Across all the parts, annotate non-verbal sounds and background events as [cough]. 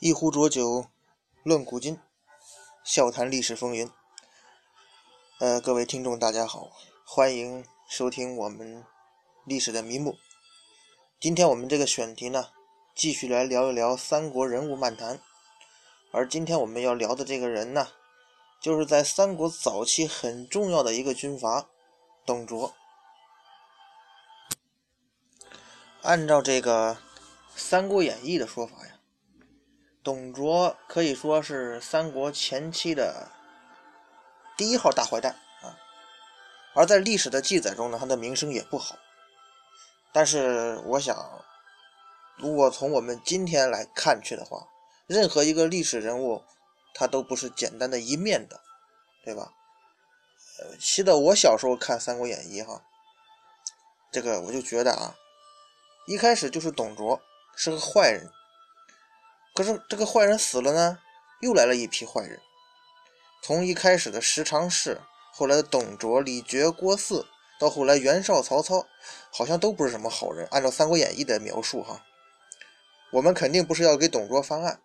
一壶浊酒论古今，笑谈历史风云。呃，各位听众，大家好，欢迎收听我们历史的迷目。今天我们这个选题呢，继续来聊一聊三国人物漫谈。而今天我们要聊的这个人呢，就是在三国早期很重要的一个军阀——董卓。按照这个《三国演义》的说法呀。董卓可以说是三国前期的第一号大坏蛋啊，而在历史的记载中呢，他的名声也不好。但是我想，如果从我们今天来看去的话，任何一个历史人物，他都不是简单的一面的，对吧？呃，记得我小时候看《三国演义》哈，这个我就觉得啊，一开始就是董卓是个坏人。可是这个坏人死了呢，又来了一批坏人。从一开始的十常侍，后来的董卓、李傕、郭汜，到后来袁绍、曹操，好像都不是什么好人。按照《三国演义》的描述，哈，我们肯定不是要给董卓翻案。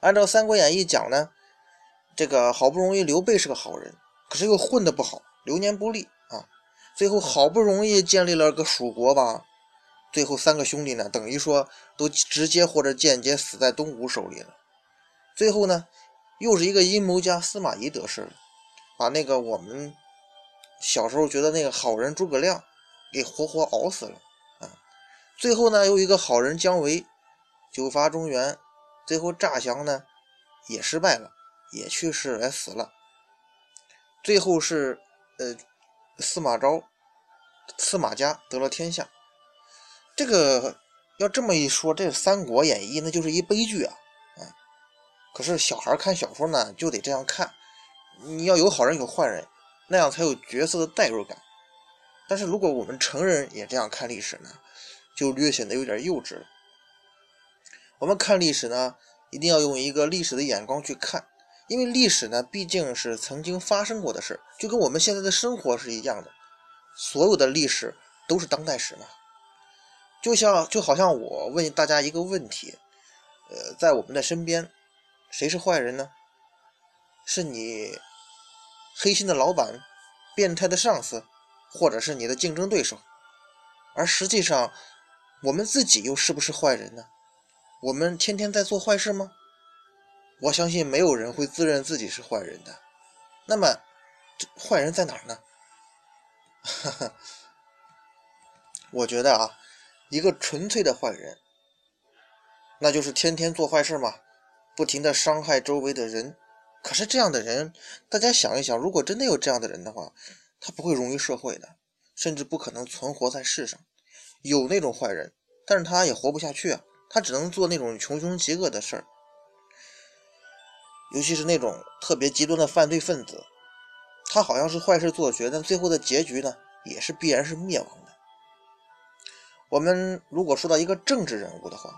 按照《三国演义》讲呢，这个好不容易刘备是个好人，可是又混得不好，流年不利啊。最后好不容易建立了个蜀国吧。最后三个兄弟呢，等于说都直接或者间接死在东吴手里了。最后呢，又是一个阴谋家司马懿得势了，把那个我们小时候觉得那个好人诸葛亮给活活熬死了啊。最后呢，又一个好人姜维九伐中原，最后诈降呢也失败了，也去世也死了。最后是呃司马昭司马家得了天下。这个要这么一说，这《三国演义》那就是一悲剧啊！啊，可是小孩看小说呢，就得这样看。你要有好人有坏人，那样才有角色的代入感。但是如果我们成人也这样看历史呢，就略显得有点幼稚了。我们看历史呢，一定要用一个历史的眼光去看，因为历史呢，毕竟是曾经发生过的事就跟我们现在的生活是一样的。所有的历史都是当代史嘛。就像就好像我问大家一个问题，呃，在我们的身边，谁是坏人呢？是你黑心的老板、变态的上司，或者是你的竞争对手？而实际上，我们自己又是不是坏人呢？我们天天在做坏事吗？我相信没有人会自认自己是坏人的。那么，坏人在哪儿呢？哈哈，我觉得啊。一个纯粹的坏人，那就是天天做坏事嘛，不停的伤害周围的人。可是这样的人，大家想一想，如果真的有这样的人的话，他不会融于社会的，甚至不可能存活在世上。有那种坏人，但是他也活不下去啊，他只能做那种穷凶极恶的事儿。尤其是那种特别极端的犯罪分子，他好像是坏事做绝，但最后的结局呢，也是必然是灭亡的。我们如果说到一个政治人物的话，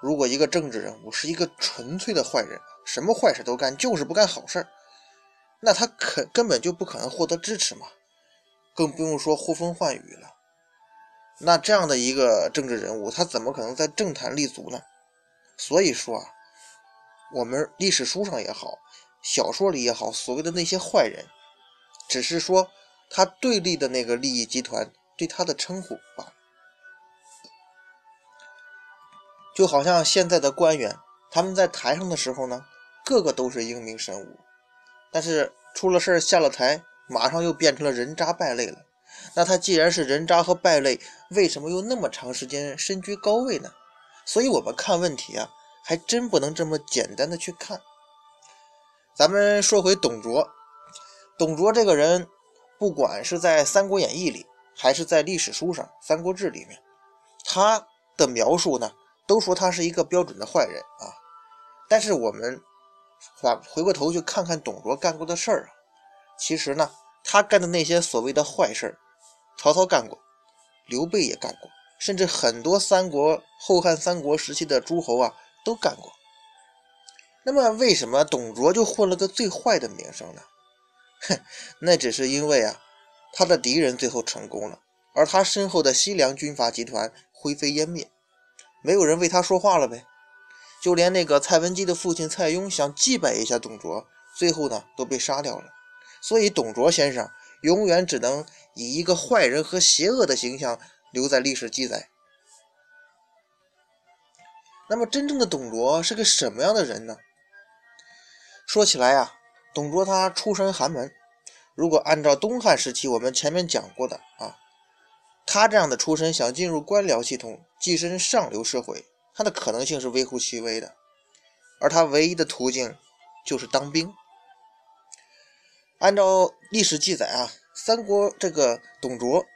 如果一个政治人物是一个纯粹的坏人，什么坏事都干，就是不干好事儿，那他肯根本就不可能获得支持嘛，更不用说呼风唤雨了。那这样的一个政治人物，他怎么可能在政坛立足呢？所以说啊，我们历史书上也好，小说里也好，所谓的那些坏人，只是说他对立的那个利益集团对他的称呼罢了。就好像现在的官员，他们在台上的时候呢，个个都是英明神武，但是出了事儿下了台，马上又变成了人渣败类了。那他既然是人渣和败类，为什么又那么长时间身居高位呢？所以，我们看问题啊，还真不能这么简单的去看。咱们说回董卓，董卓这个人，不管是在《三国演义》里，还是在历史书上《三国志》里面，他的描述呢？都说他是一个标准的坏人啊，但是我们回回过头去看看董卓干过的事儿啊，其实呢，他干的那些所谓的坏事儿，曹操干过，刘备也干过，甚至很多三国后汉三国时期的诸侯啊都干过。那么为什么董卓就混了个最坏的名声呢？哼，那只是因为啊，他的敌人最后成功了，而他身后的西凉军阀集团灰飞烟灭。没有人为他说话了呗。就连那个蔡文姬的父亲蔡邕想祭拜一下董卓，最后呢都被杀掉了。所以董卓先生永远只能以一个坏人和邪恶的形象留在历史记载。那么，真正的董卓是个什么样的人呢？说起来呀，董卓他出身寒门。如果按照东汉时期我们前面讲过的啊，他这样的出身想进入官僚系统、跻身上流社会，他的可能性是微乎其微的。而他唯一的途径就是当兵。按照历史记载啊，三国这个董卓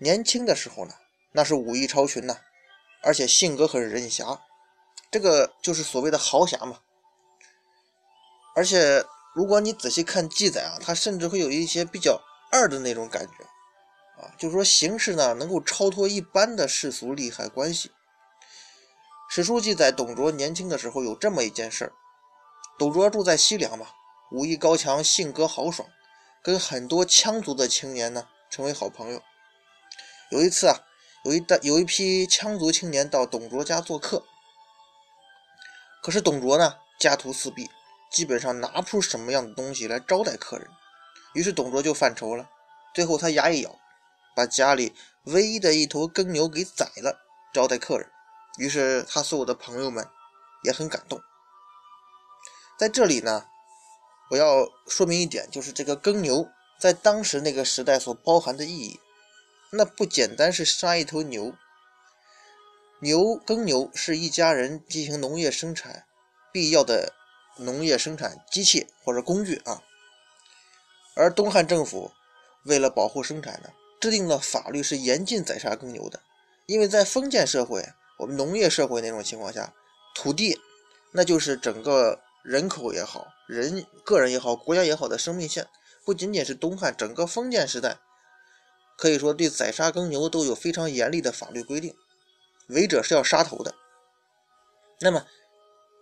年轻的时候呢，那是武艺超群呐，而且性格很任侠。这个就是所谓的豪侠嘛，而且如果你仔细看记载啊，他甚至会有一些比较二的那种感觉啊，就是说行事呢能够超脱一般的世俗利害关系。史书记载，董卓年轻的时候有这么一件事儿：董卓住在西凉嘛，武艺高强，性格豪爽，跟很多羌族的青年呢成为好朋友。有一次啊，有一代有一批羌族青年到董卓家做客。可是董卓呢，家徒四壁，基本上拿不出什么样的东西来招待客人。于是董卓就犯愁了，最后他牙一咬，把家里唯一的一头耕牛给宰了，招待客人。于是他所有的朋友们也很感动。在这里呢，我要说明一点，就是这个耕牛在当时那个时代所包含的意义，那不简单是杀一头牛。牛耕牛是一家人进行农业生产必要的农业生产机器或者工具啊，而东汉政府为了保护生产呢，制定了法律是严禁宰杀耕牛的，因为在封建社会，我们农业社会那种情况下，土地那就是整个人口也好，人个人也好，国家也好的生命线，不仅仅是东汉，整个封建时代，可以说对宰杀耕牛都有非常严厉的法律规定。违者是要杀头的。那么，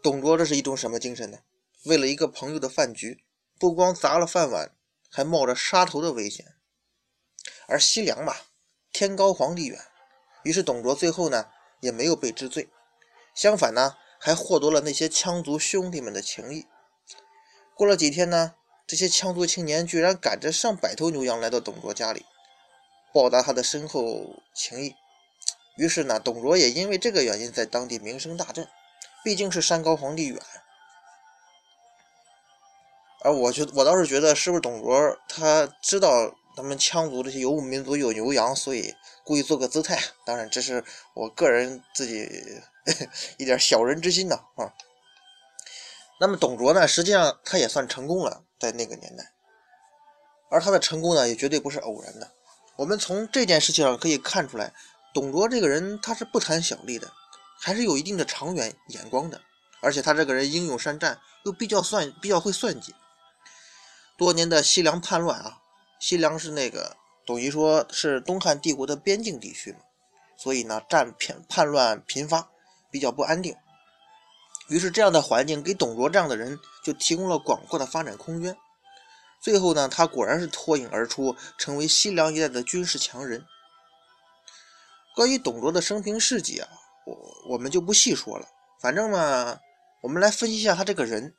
董卓这是一种什么精神呢？为了一个朋友的饭局，不光砸了饭碗，还冒着杀头的危险。而西凉嘛，天高皇帝远，于是董卓最后呢也没有被治罪，相反呢还获得了那些羌族兄弟们的情谊。过了几天呢，这些羌族青年居然赶着上百头牛羊来到董卓家里，报答他的深厚情谊。于是呢，董卓也因为这个原因在当地名声大振，毕竟是山高皇帝远。而我觉我倒是觉得，是不是董卓他知道他们羌族这些游牧民族有牛羊，所以故意做个姿态？当然，这是我个人自己 [laughs] 一点小人之心呢啊。那么董卓呢，实际上他也算成功了，在那个年代，而他的成功呢，也绝对不是偶然的。我们从这件事情上可以看出来。董卓这个人，他是不谈小利的，还是有一定的长远眼光的。而且他这个人英勇善战，又比较算比较会算计。多年的西凉叛乱啊，西凉是那个等于说是东汉帝国的边境地区嘛，所以呢战偏叛乱频发，比较不安定。于是这样的环境给董卓这样的人就提供了广阔的发展空间。最后呢，他果然是脱颖而出，成为西凉一带的军事强人。关于董卓的生平事迹啊，我我们就不细说了。反正嘛，我们来分析一下他这个人。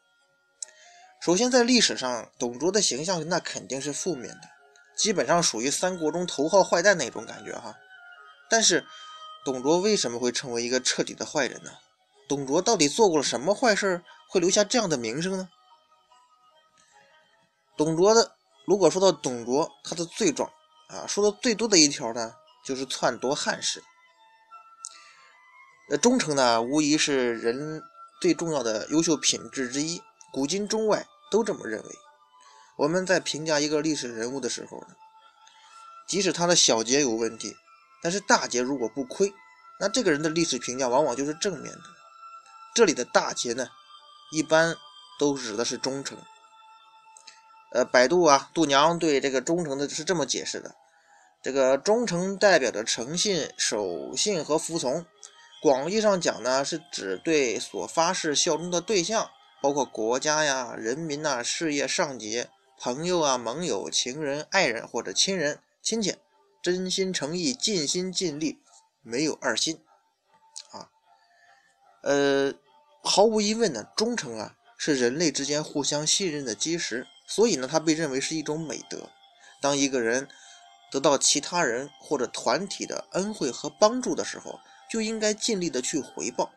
首先，在历史上，董卓的形象那肯定是负面的，基本上属于三国中头号坏蛋那种感觉哈。但是，董卓为什么会成为一个彻底的坏人呢？董卓到底做过了什么坏事，会留下这样的名声呢？董卓的，如果说到董卓他的罪状啊，说的最多的一条呢？就是篡夺汉室。呃，忠诚呢，无疑是人最重要的优秀品质之一，古今中外都这么认为。我们在评价一个历史人物的时候呢，即使他的小节有问题，但是大节如果不亏，那这个人的历史评价往往就是正面的。这里的大节呢，一般都指的是忠诚。呃，百度啊，度娘对这个忠诚的是这么解释的。这个忠诚代表着诚信、守信和服从。广义上讲呢，是指对所发誓效忠的对象，包括国家呀、人民呐、事业、上级、朋友啊、盟友、情人、爱人或者亲人、亲戚，真心诚意、尽心尽力，没有二心。啊，呃，毫无疑问呢，忠诚啊是人类之间互相信任的基石，所以呢，它被认为是一种美德。当一个人得到其他人或者团体的恩惠和帮助的时候，就应该尽力的去回报。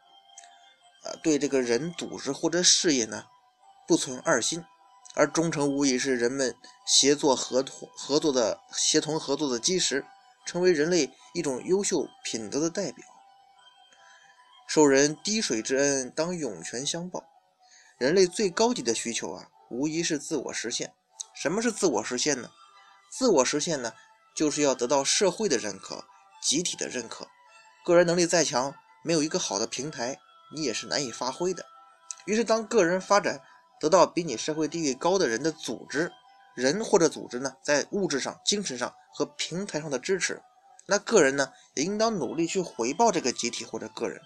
呃，对这个人、组织或者事业呢，不存二心。而忠诚无疑是人们协作合同合作的协同合作的基石，成为人类一种优秀品德的代表。受人滴水之恩，当涌泉相报。人类最高级的需求啊，无疑是自我实现。什么是自我实现呢？自我实现呢，就是要得到社会的认可、集体的认可。个人能力再强，没有一个好的平台，你也是难以发挥的。于是，当个人发展得到比你社会地位高的人的组织，人或者组织呢，在物质上、精神上和平台上的支持，那个人呢，也应当努力去回报这个集体或者个人。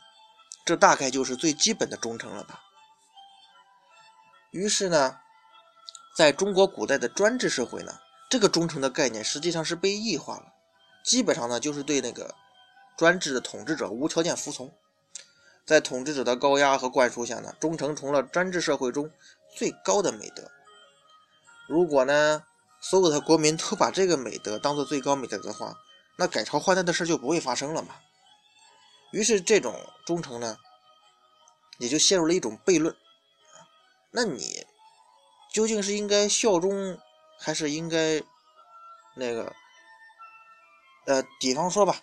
这大概就是最基本的忠诚了吧。于是呢，在中国古代的专制社会呢。这个忠诚的概念实际上是被异化了，基本上呢就是对那个专制的统治者无条件服从，在统治者的高压和灌输下呢，忠诚成了专制社会中最高的美德。如果呢所有的国民都把这个美德当做最高美德的话，那改朝换代的事就不会发生了嘛。于是这种忠诚呢，也就陷入了一种悖论那你究竟是应该效忠？还是应该那个，呃，比方说吧，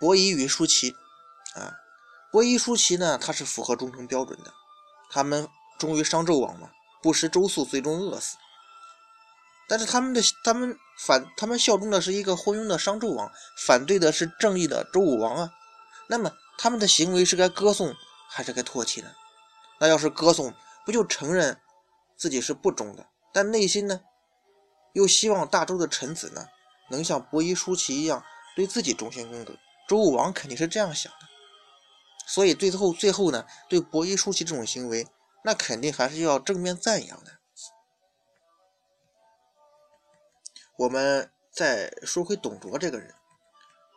伯夷与叔齐啊，伯夷叔齐呢，他是符合忠诚标准的，他们忠于商纣王嘛，不食周粟，最终饿死。但是他们的他们反他们效忠的是一个昏庸的商纣王，反对的是正义的周武王啊。那么他们的行为是该歌颂还是该唾弃呢？那要是歌颂，不就承认自己是不忠的？但内心呢？又希望大周的臣子呢，能像伯夷叔齐一样对自己忠心耿耿。周武王肯定是这样想的，所以最后最后呢，对伯夷叔齐这种行为，那肯定还是要正面赞扬的。我们再说回董卓这个人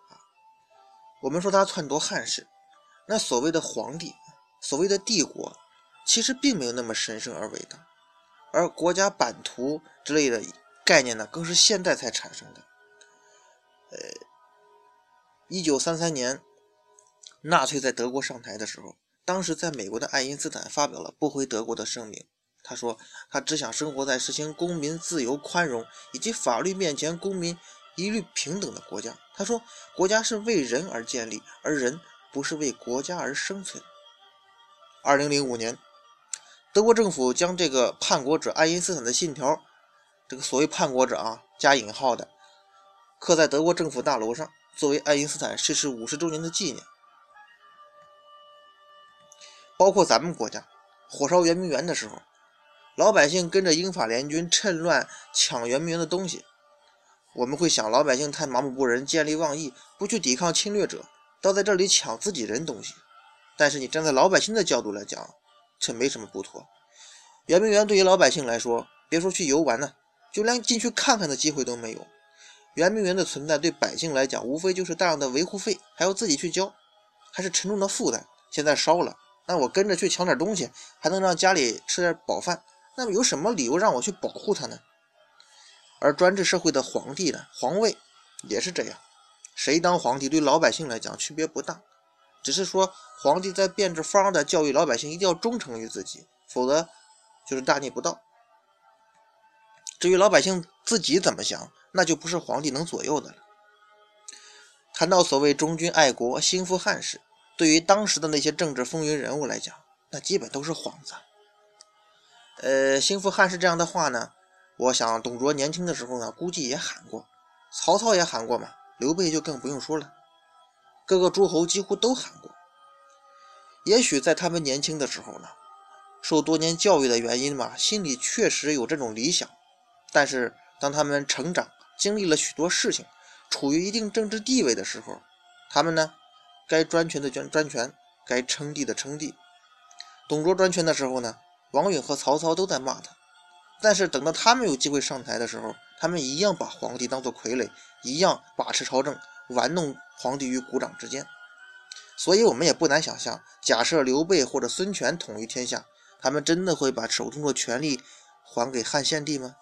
啊，我们说他篡夺汉室，那所谓的皇帝，所谓的帝国，其实并没有那么神圣而伟大，而国家版图之类的。概念呢，更是现代才产生的。呃，一九三三年，纳粹在德国上台的时候，当时在美国的爱因斯坦发表了不回德国的声明。他说，他只想生活在实行公民自由、宽容以及法律面前公民一律平等的国家。他说，国家是为人而建立，而人不是为国家而生存。二零零五年，德国政府将这个叛国者爱因斯坦的信条。这个所谓叛国者啊，加引号的，刻在德国政府大楼上，作为爱因斯坦逝世五十周年的纪念。包括咱们国家火烧圆明园的时候，老百姓跟着英法联军趁乱抢圆明园的东西，我们会想老百姓太麻木不仁、见利忘义，不去抵抗侵略者，倒在这里抢自己人东西。但是你站在老百姓的角度来讲，这没什么不妥。圆明园对于老百姓来说，别说去游玩呢。就连进去看看的机会都没有。圆明园的存在对百姓来讲，无非就是大量的维护费，还要自己去交，还是沉重的负担。现在烧了，那我跟着去抢点东西，还能让家里吃点饱饭。那么有什么理由让我去保护他呢？而专制社会的皇帝呢，皇位也是这样，谁当皇帝对老百姓来讲区别不大，只是说皇帝在变着法的教育老百姓一定要忠诚于自己，否则就是大逆不道。至于老百姓自己怎么想，那就不是皇帝能左右的了。谈到所谓忠君爱国、兴复汉室，对于当时的那些政治风云人物来讲，那基本都是幌子。呃，兴复汉室这样的话呢，我想董卓年轻的时候呢，估计也喊过，曹操也喊过嘛，刘备就更不用说了，各个诸侯几乎都喊过。也许在他们年轻的时候呢，受多年教育的原因嘛，心里确实有这种理想。但是，当他们成长、经历了许多事情，处于一定政治地位的时候，他们呢，该专权的专专权，该称帝的称帝。董卓专权的时候呢，王允和曹操都在骂他。但是等到他们有机会上台的时候，他们一样把皇帝当做傀儡，一样把持朝政，玩弄皇帝于股掌之间。所以我们也不难想象，假设刘备或者孙权统一天下，他们真的会把手中的权力还给汉献帝吗？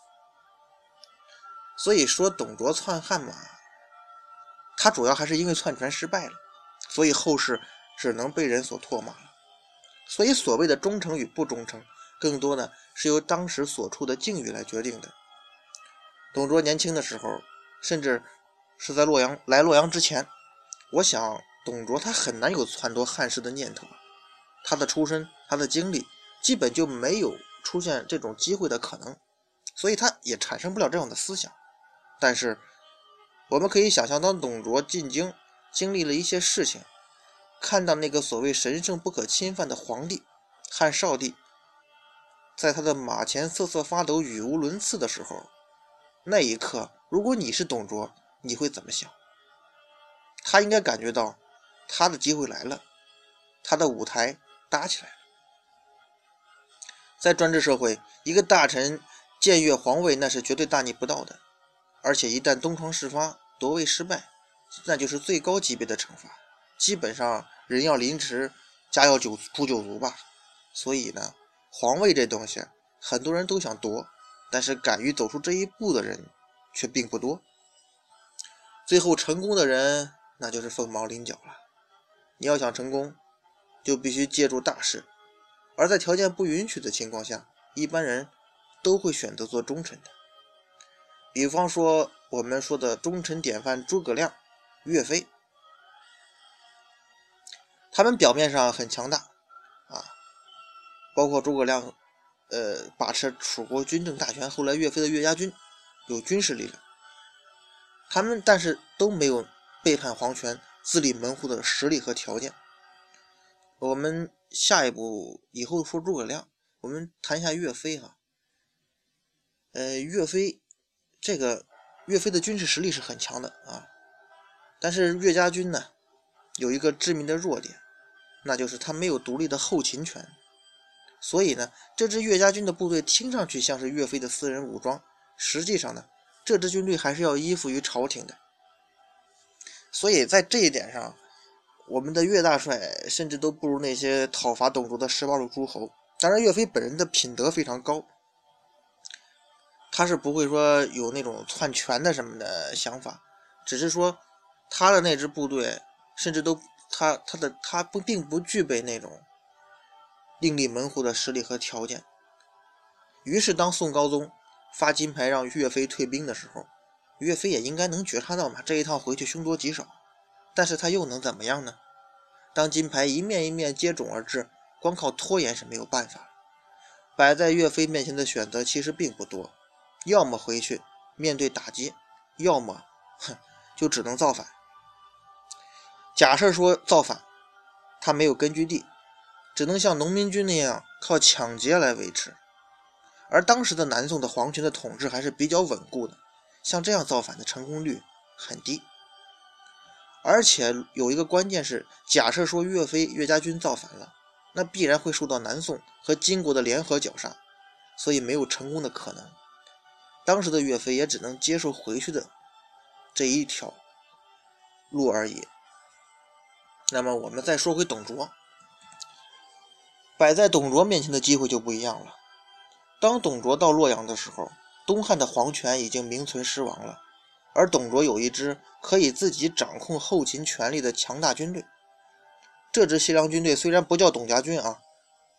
所以说，董卓篡汉嘛，他主要还是因为篡权失败了，所以后世只能被人所唾骂了。所以，所谓的忠诚与不忠诚，更多的是由当时所处的境遇来决定的。董卓年轻的时候，甚至是在洛阳来洛阳之前，我想。董卓他很难有篡夺汉室的念头，他的出身、他的经历，基本就没有出现这种机会的可能，所以他也产生不了这样的思想。但是，我们可以想象，当董卓进京，经历了一些事情，看到那个所谓神圣不可侵犯的皇帝汉少帝，在他的马前瑟瑟发抖、语无伦次的时候，那一刻，如果你是董卓，你会怎么想？他应该感觉到。他的机会来了，他的舞台搭起来了。在专制社会，一个大臣僭越皇位，那是绝对大逆不道的。而且一旦东窗事发，夺位失败，那就是最高级别的惩罚，基本上人要凌迟，家要九诛九族吧。所以呢，皇位这东西，很多人都想夺，但是敢于走出这一步的人却并不多。最后成功的人，那就是凤毛麟角了。你要想成功，就必须借助大事，而在条件不允许的情况下，一般人都会选择做忠臣的。比方说，我们说的忠臣典范诸葛亮、岳飞，他们表面上很强大啊，包括诸葛亮，呃，把持楚国军政大权，后来岳飞的岳家军有军事力量，他们但是都没有背叛皇权。自立门户的实力和条件。我们下一步以后说诸葛亮，我们谈一下岳飞哈。呃，岳飞这个岳飞的军事实力是很强的啊，但是岳家军呢有一个致命的弱点，那就是他没有独立的后勤权。所以呢，这支岳家军的部队听上去像是岳飞的私人武装，实际上呢，这支军队还是要依附于朝廷的。所以在这一点上，我们的岳大帅甚至都不如那些讨伐董卓的十八路诸侯。当然，岳飞本人的品德非常高，他是不会说有那种篡权的什么的想法，只是说他的那支部队甚至都他他的他不并不具备那种另立门户的实力和条件。于是，当宋高宗发金牌让岳飞退兵的时候。岳飞也应该能觉察到嘛，这一趟回去凶多吉少，但是他又能怎么样呢？当金牌一面一面接踵而至，光靠拖延是没有办法。摆在岳飞面前的选择其实并不多，要么回去面对打击，要么，哼，就只能造反。假设说造反，他没有根据地，只能像农民军那样靠抢劫来维持。而当时的南宋的皇权的统治还是比较稳固的。像这样造反的成功率很低，而且有一个关键是，假设说岳飞岳家军造反了，那必然会受到南宋和金国的联合绞杀，所以没有成功的可能。当时的岳飞也只能接受回去的这一条路而已。那么我们再说回董卓，摆在董卓面前的机会就不一样了。当董卓到洛阳的时候。东汉的皇权已经名存实亡了，而董卓有一支可以自己掌控后勤权力的强大军队。这支西凉军队虽然不叫董家军啊，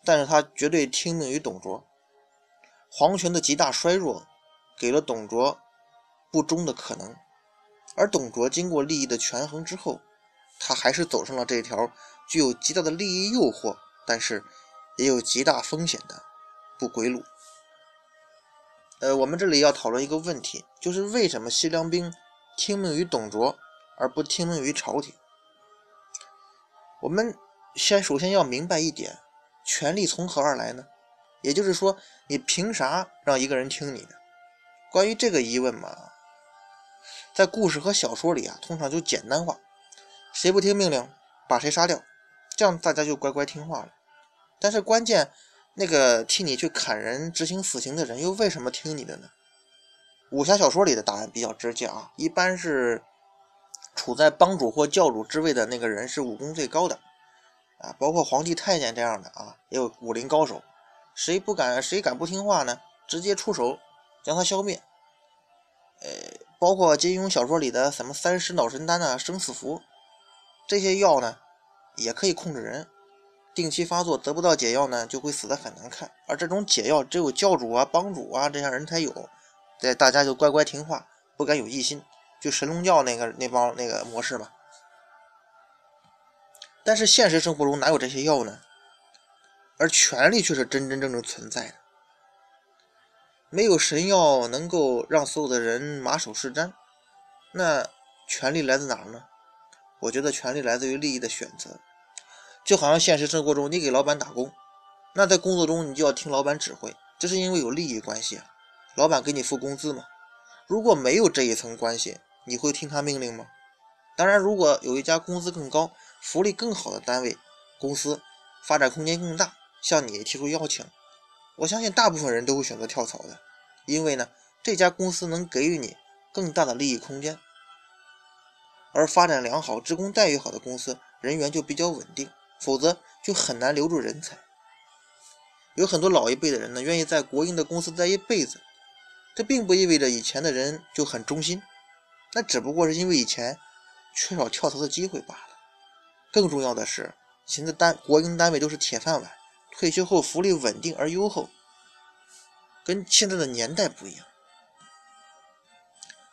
但是他绝对听命于董卓。皇权的极大衰弱，给了董卓不忠的可能。而董卓经过利益的权衡之后，他还是走上了这条具有极大的利益诱惑，但是也有极大风险的不归路。呃，我们这里要讨论一个问题，就是为什么西凉兵听命于董卓而不听命于朝廷？我们先首先要明白一点，权力从何而来呢？也就是说，你凭啥让一个人听你的？关于这个疑问嘛，在故事和小说里啊，通常就简单化，谁不听命令，把谁杀掉，这样大家就乖乖听话了。但是关键。那个替你去砍人、执行死刑的人，又为什么听你的呢？武侠小说里的答案比较直接啊，一般是处在帮主或教主之位的那个人是武功最高的，啊，包括皇帝太监这样的啊，也有武林高手，谁不敢谁敢不听话呢？直接出手将他消灭。呃，包括金庸小说里的什么三尸脑神丹啊、生死符这些药呢，也可以控制人。定期发作得不到解药呢，就会死得很难看。而这种解药只有教主啊、帮主啊这些人才有，这大家就乖乖听话，不敢有异心，就神龙教那个那帮那个模式嘛。但是现实生活中哪有这些药呢？而权力却是真真正正存在的。没有神药能够让所有的人马首是瞻，那权力来自哪儿呢？我觉得权力来自于利益的选择。就好像现实生活中，你给老板打工，那在工作中你就要听老板指挥，这是因为有利益关系啊。老板给你付工资嘛。如果没有这一层关系，你会听他命令吗？当然，如果有一家工资更高、福利更好的单位、公司，发展空间更大，向你提出邀请，我相信大部分人都会选择跳槽的，因为呢，这家公司能给予你更大的利益空间，而发展良好、职工待遇好的公司，人员就比较稳定。否则就很难留住人才。有很多老一辈的人呢，愿意在国营的公司待一辈子，这并不意味着以前的人就很忠心，那只不过是因为以前缺少跳槽的机会罢了。更重要的是，现在单国营单位都是铁饭碗，退休后福利稳定而优厚，跟现在的年代不一样。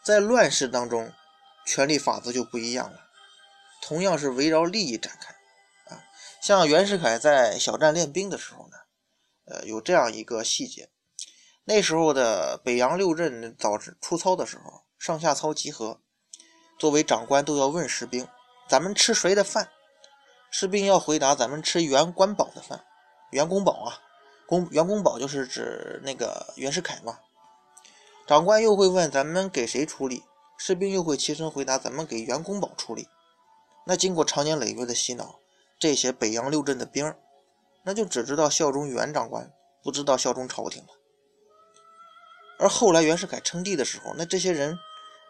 在乱世当中，权力法则就不一样了，同样是围绕利益展开。啊像袁世凯在小站练兵的时候呢，呃，有这样一个细节。那时候的北洋六镇早出操的时候，上下操集合，作为长官都要问士兵：“咱们吃谁的饭？”士兵要回答：“咱们吃袁官宝的饭。”袁公宝啊，公袁公宝就是指那个袁世凯嘛。长官又会问：“咱们给谁出力？”士兵又会齐声回答：“咱们给袁公宝处理。”那经过长年累月的洗脑。这些北洋六镇的兵儿，那就只知道效忠袁长官，不知道效忠朝廷了。而后来袁世凯称帝的时候，那这些人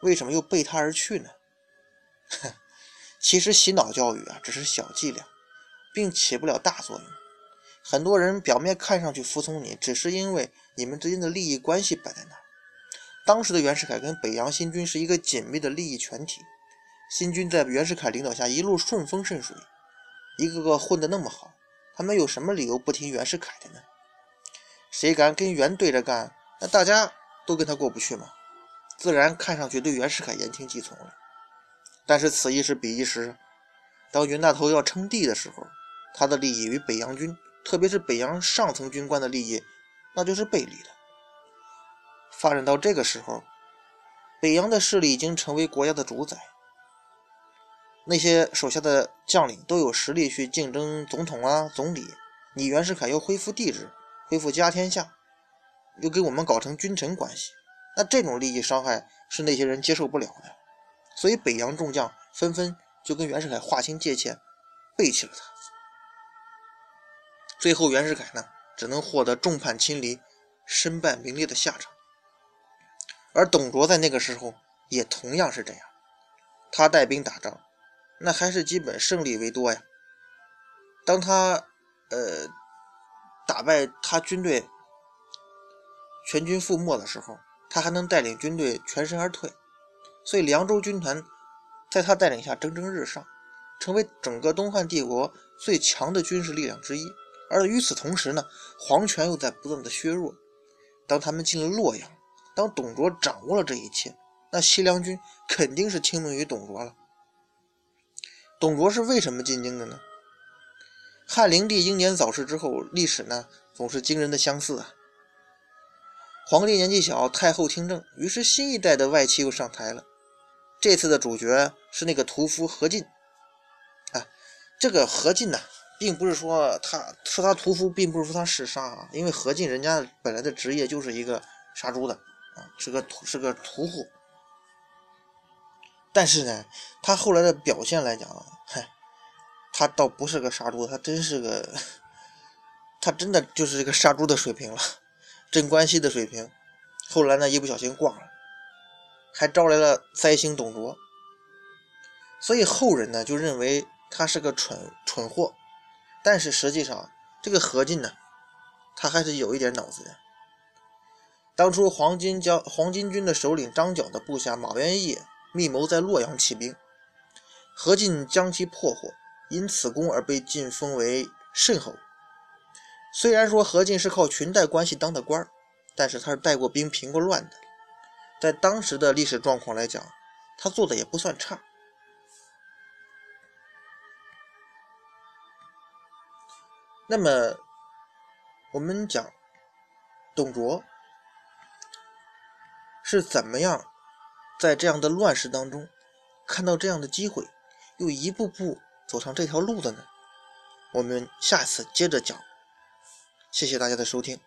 为什么又背他而去呢？其实洗脑教育啊，只是小伎俩，并起不了大作用。很多人表面看上去服从你，只是因为你们之间的利益关系摆在那。当时的袁世凯跟北洋新军是一个紧密的利益全体，新军在袁世凯领导下一路顺风顺水。一个个混得那么好，他们有什么理由不听袁世凯的呢？谁敢跟袁对着干，那大家都跟他过不去嘛，自然看上去对袁世凯言听计从了。但是此一时彼一时，当袁大头要称帝的时候，他的利益与北洋军，特别是北洋上层军官的利益，那就是背离了。发展到这个时候，北洋的势力已经成为国家的主宰。那些手下的将领都有实力去竞争总统啊、总理，你袁世凯又恢复帝制，恢复家天下，又给我们搞成君臣关系，那这种利益伤害是那些人接受不了的，所以北洋众将纷纷就跟袁世凯划清界限，背弃了他。最后袁世凯呢，只能获得众叛亲离、身败名裂的下场。而董卓在那个时候也同样是这样，他带兵打仗。那还是基本胜利为多呀。当他呃打败他军队全军覆没的时候，他还能带领军队全身而退，所以凉州军团在他带领下蒸蒸日上，成为整个东汉帝国最强的军事力量之一。而与此同时呢，皇权又在不断的削弱。当他们进了洛阳，当董卓掌握了这一切，那西凉军肯定是听命于董卓了。董卓是为什么进京的呢？汉灵帝英年早逝之后，历史呢总是惊人的相似啊。皇帝年纪小，太后听政，于是新一代的外戚又上台了。这次的主角是那个屠夫何进啊。这个何进呢，并不是说他说他屠夫，并不是说他嗜杀啊，因为何进人家本来的职业就是一个杀猪的啊，是个是个屠户。但是呢，他后来的表现来讲，嗨，他倒不是个杀猪，他真是个，他真的就是一个杀猪的水平了，镇关西的水平。后来呢，一不小心挂了，还招来了灾星董卓，所以后人呢就认为他是个蠢蠢货，但是实际上，这个何进呢，他还是有一点脑子的。当初黄巾将黄巾军的首领张角的部下马元义密谋在洛阳起兵，何进将其破获，因此功而被晋封为慎侯。虽然说何进是靠裙带关系当的官儿，但是他是带过兵、平过乱的，在当时的历史状况来讲，他做的也不算差。那么，我们讲董卓是怎么样在这样的乱世当中看到这样的机会，又一步步走上这条路的呢？我们下次接着讲。谢谢大家的收听。